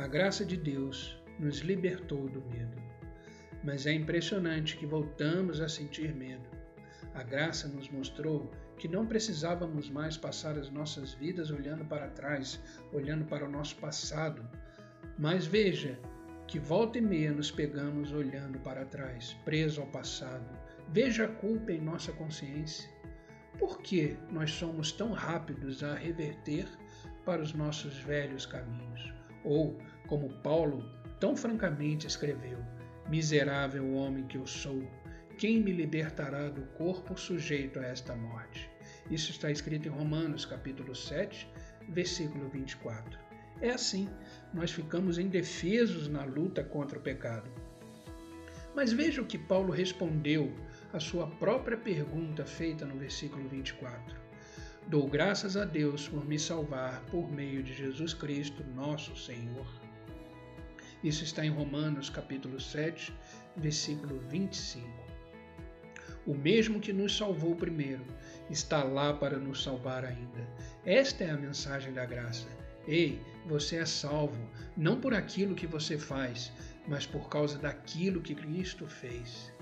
A graça de Deus nos libertou do medo. Mas é impressionante que voltamos a sentir medo. A graça nos mostrou que não precisávamos mais passar as nossas vidas olhando para trás, olhando para o nosso passado. Mas veja que volta e meia nos pegamos olhando para trás, preso ao passado. Veja a culpa em nossa consciência. Por que nós somos tão rápidos a reverter para os nossos velhos caminhos? Ou, como Paulo tão francamente escreveu: Miserável homem que eu sou, quem me libertará do corpo sujeito a esta morte? Isso está escrito em Romanos, capítulo 7, versículo 24. É assim, nós ficamos indefesos na luta contra o pecado. Mas veja o que Paulo respondeu à sua própria pergunta feita no versículo 24. Dou graças a Deus por me salvar por meio de Jesus Cristo, nosso Senhor. Isso está em Romanos capítulo 7, versículo 25. O mesmo que nos salvou primeiro está lá para nos salvar ainda. Esta é a mensagem da graça. Ei, você é salvo não por aquilo que você faz, mas por causa daquilo que Cristo fez.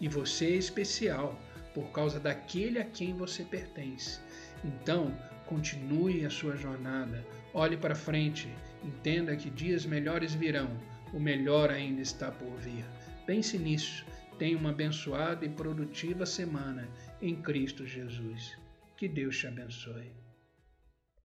E você é especial por causa daquele a quem você pertence. Então, continue a sua jornada, olhe para frente, entenda que dias melhores virão, o melhor ainda está por vir. Pense nisso. Tenha uma abençoada e produtiva semana em Cristo Jesus. Que Deus te abençoe.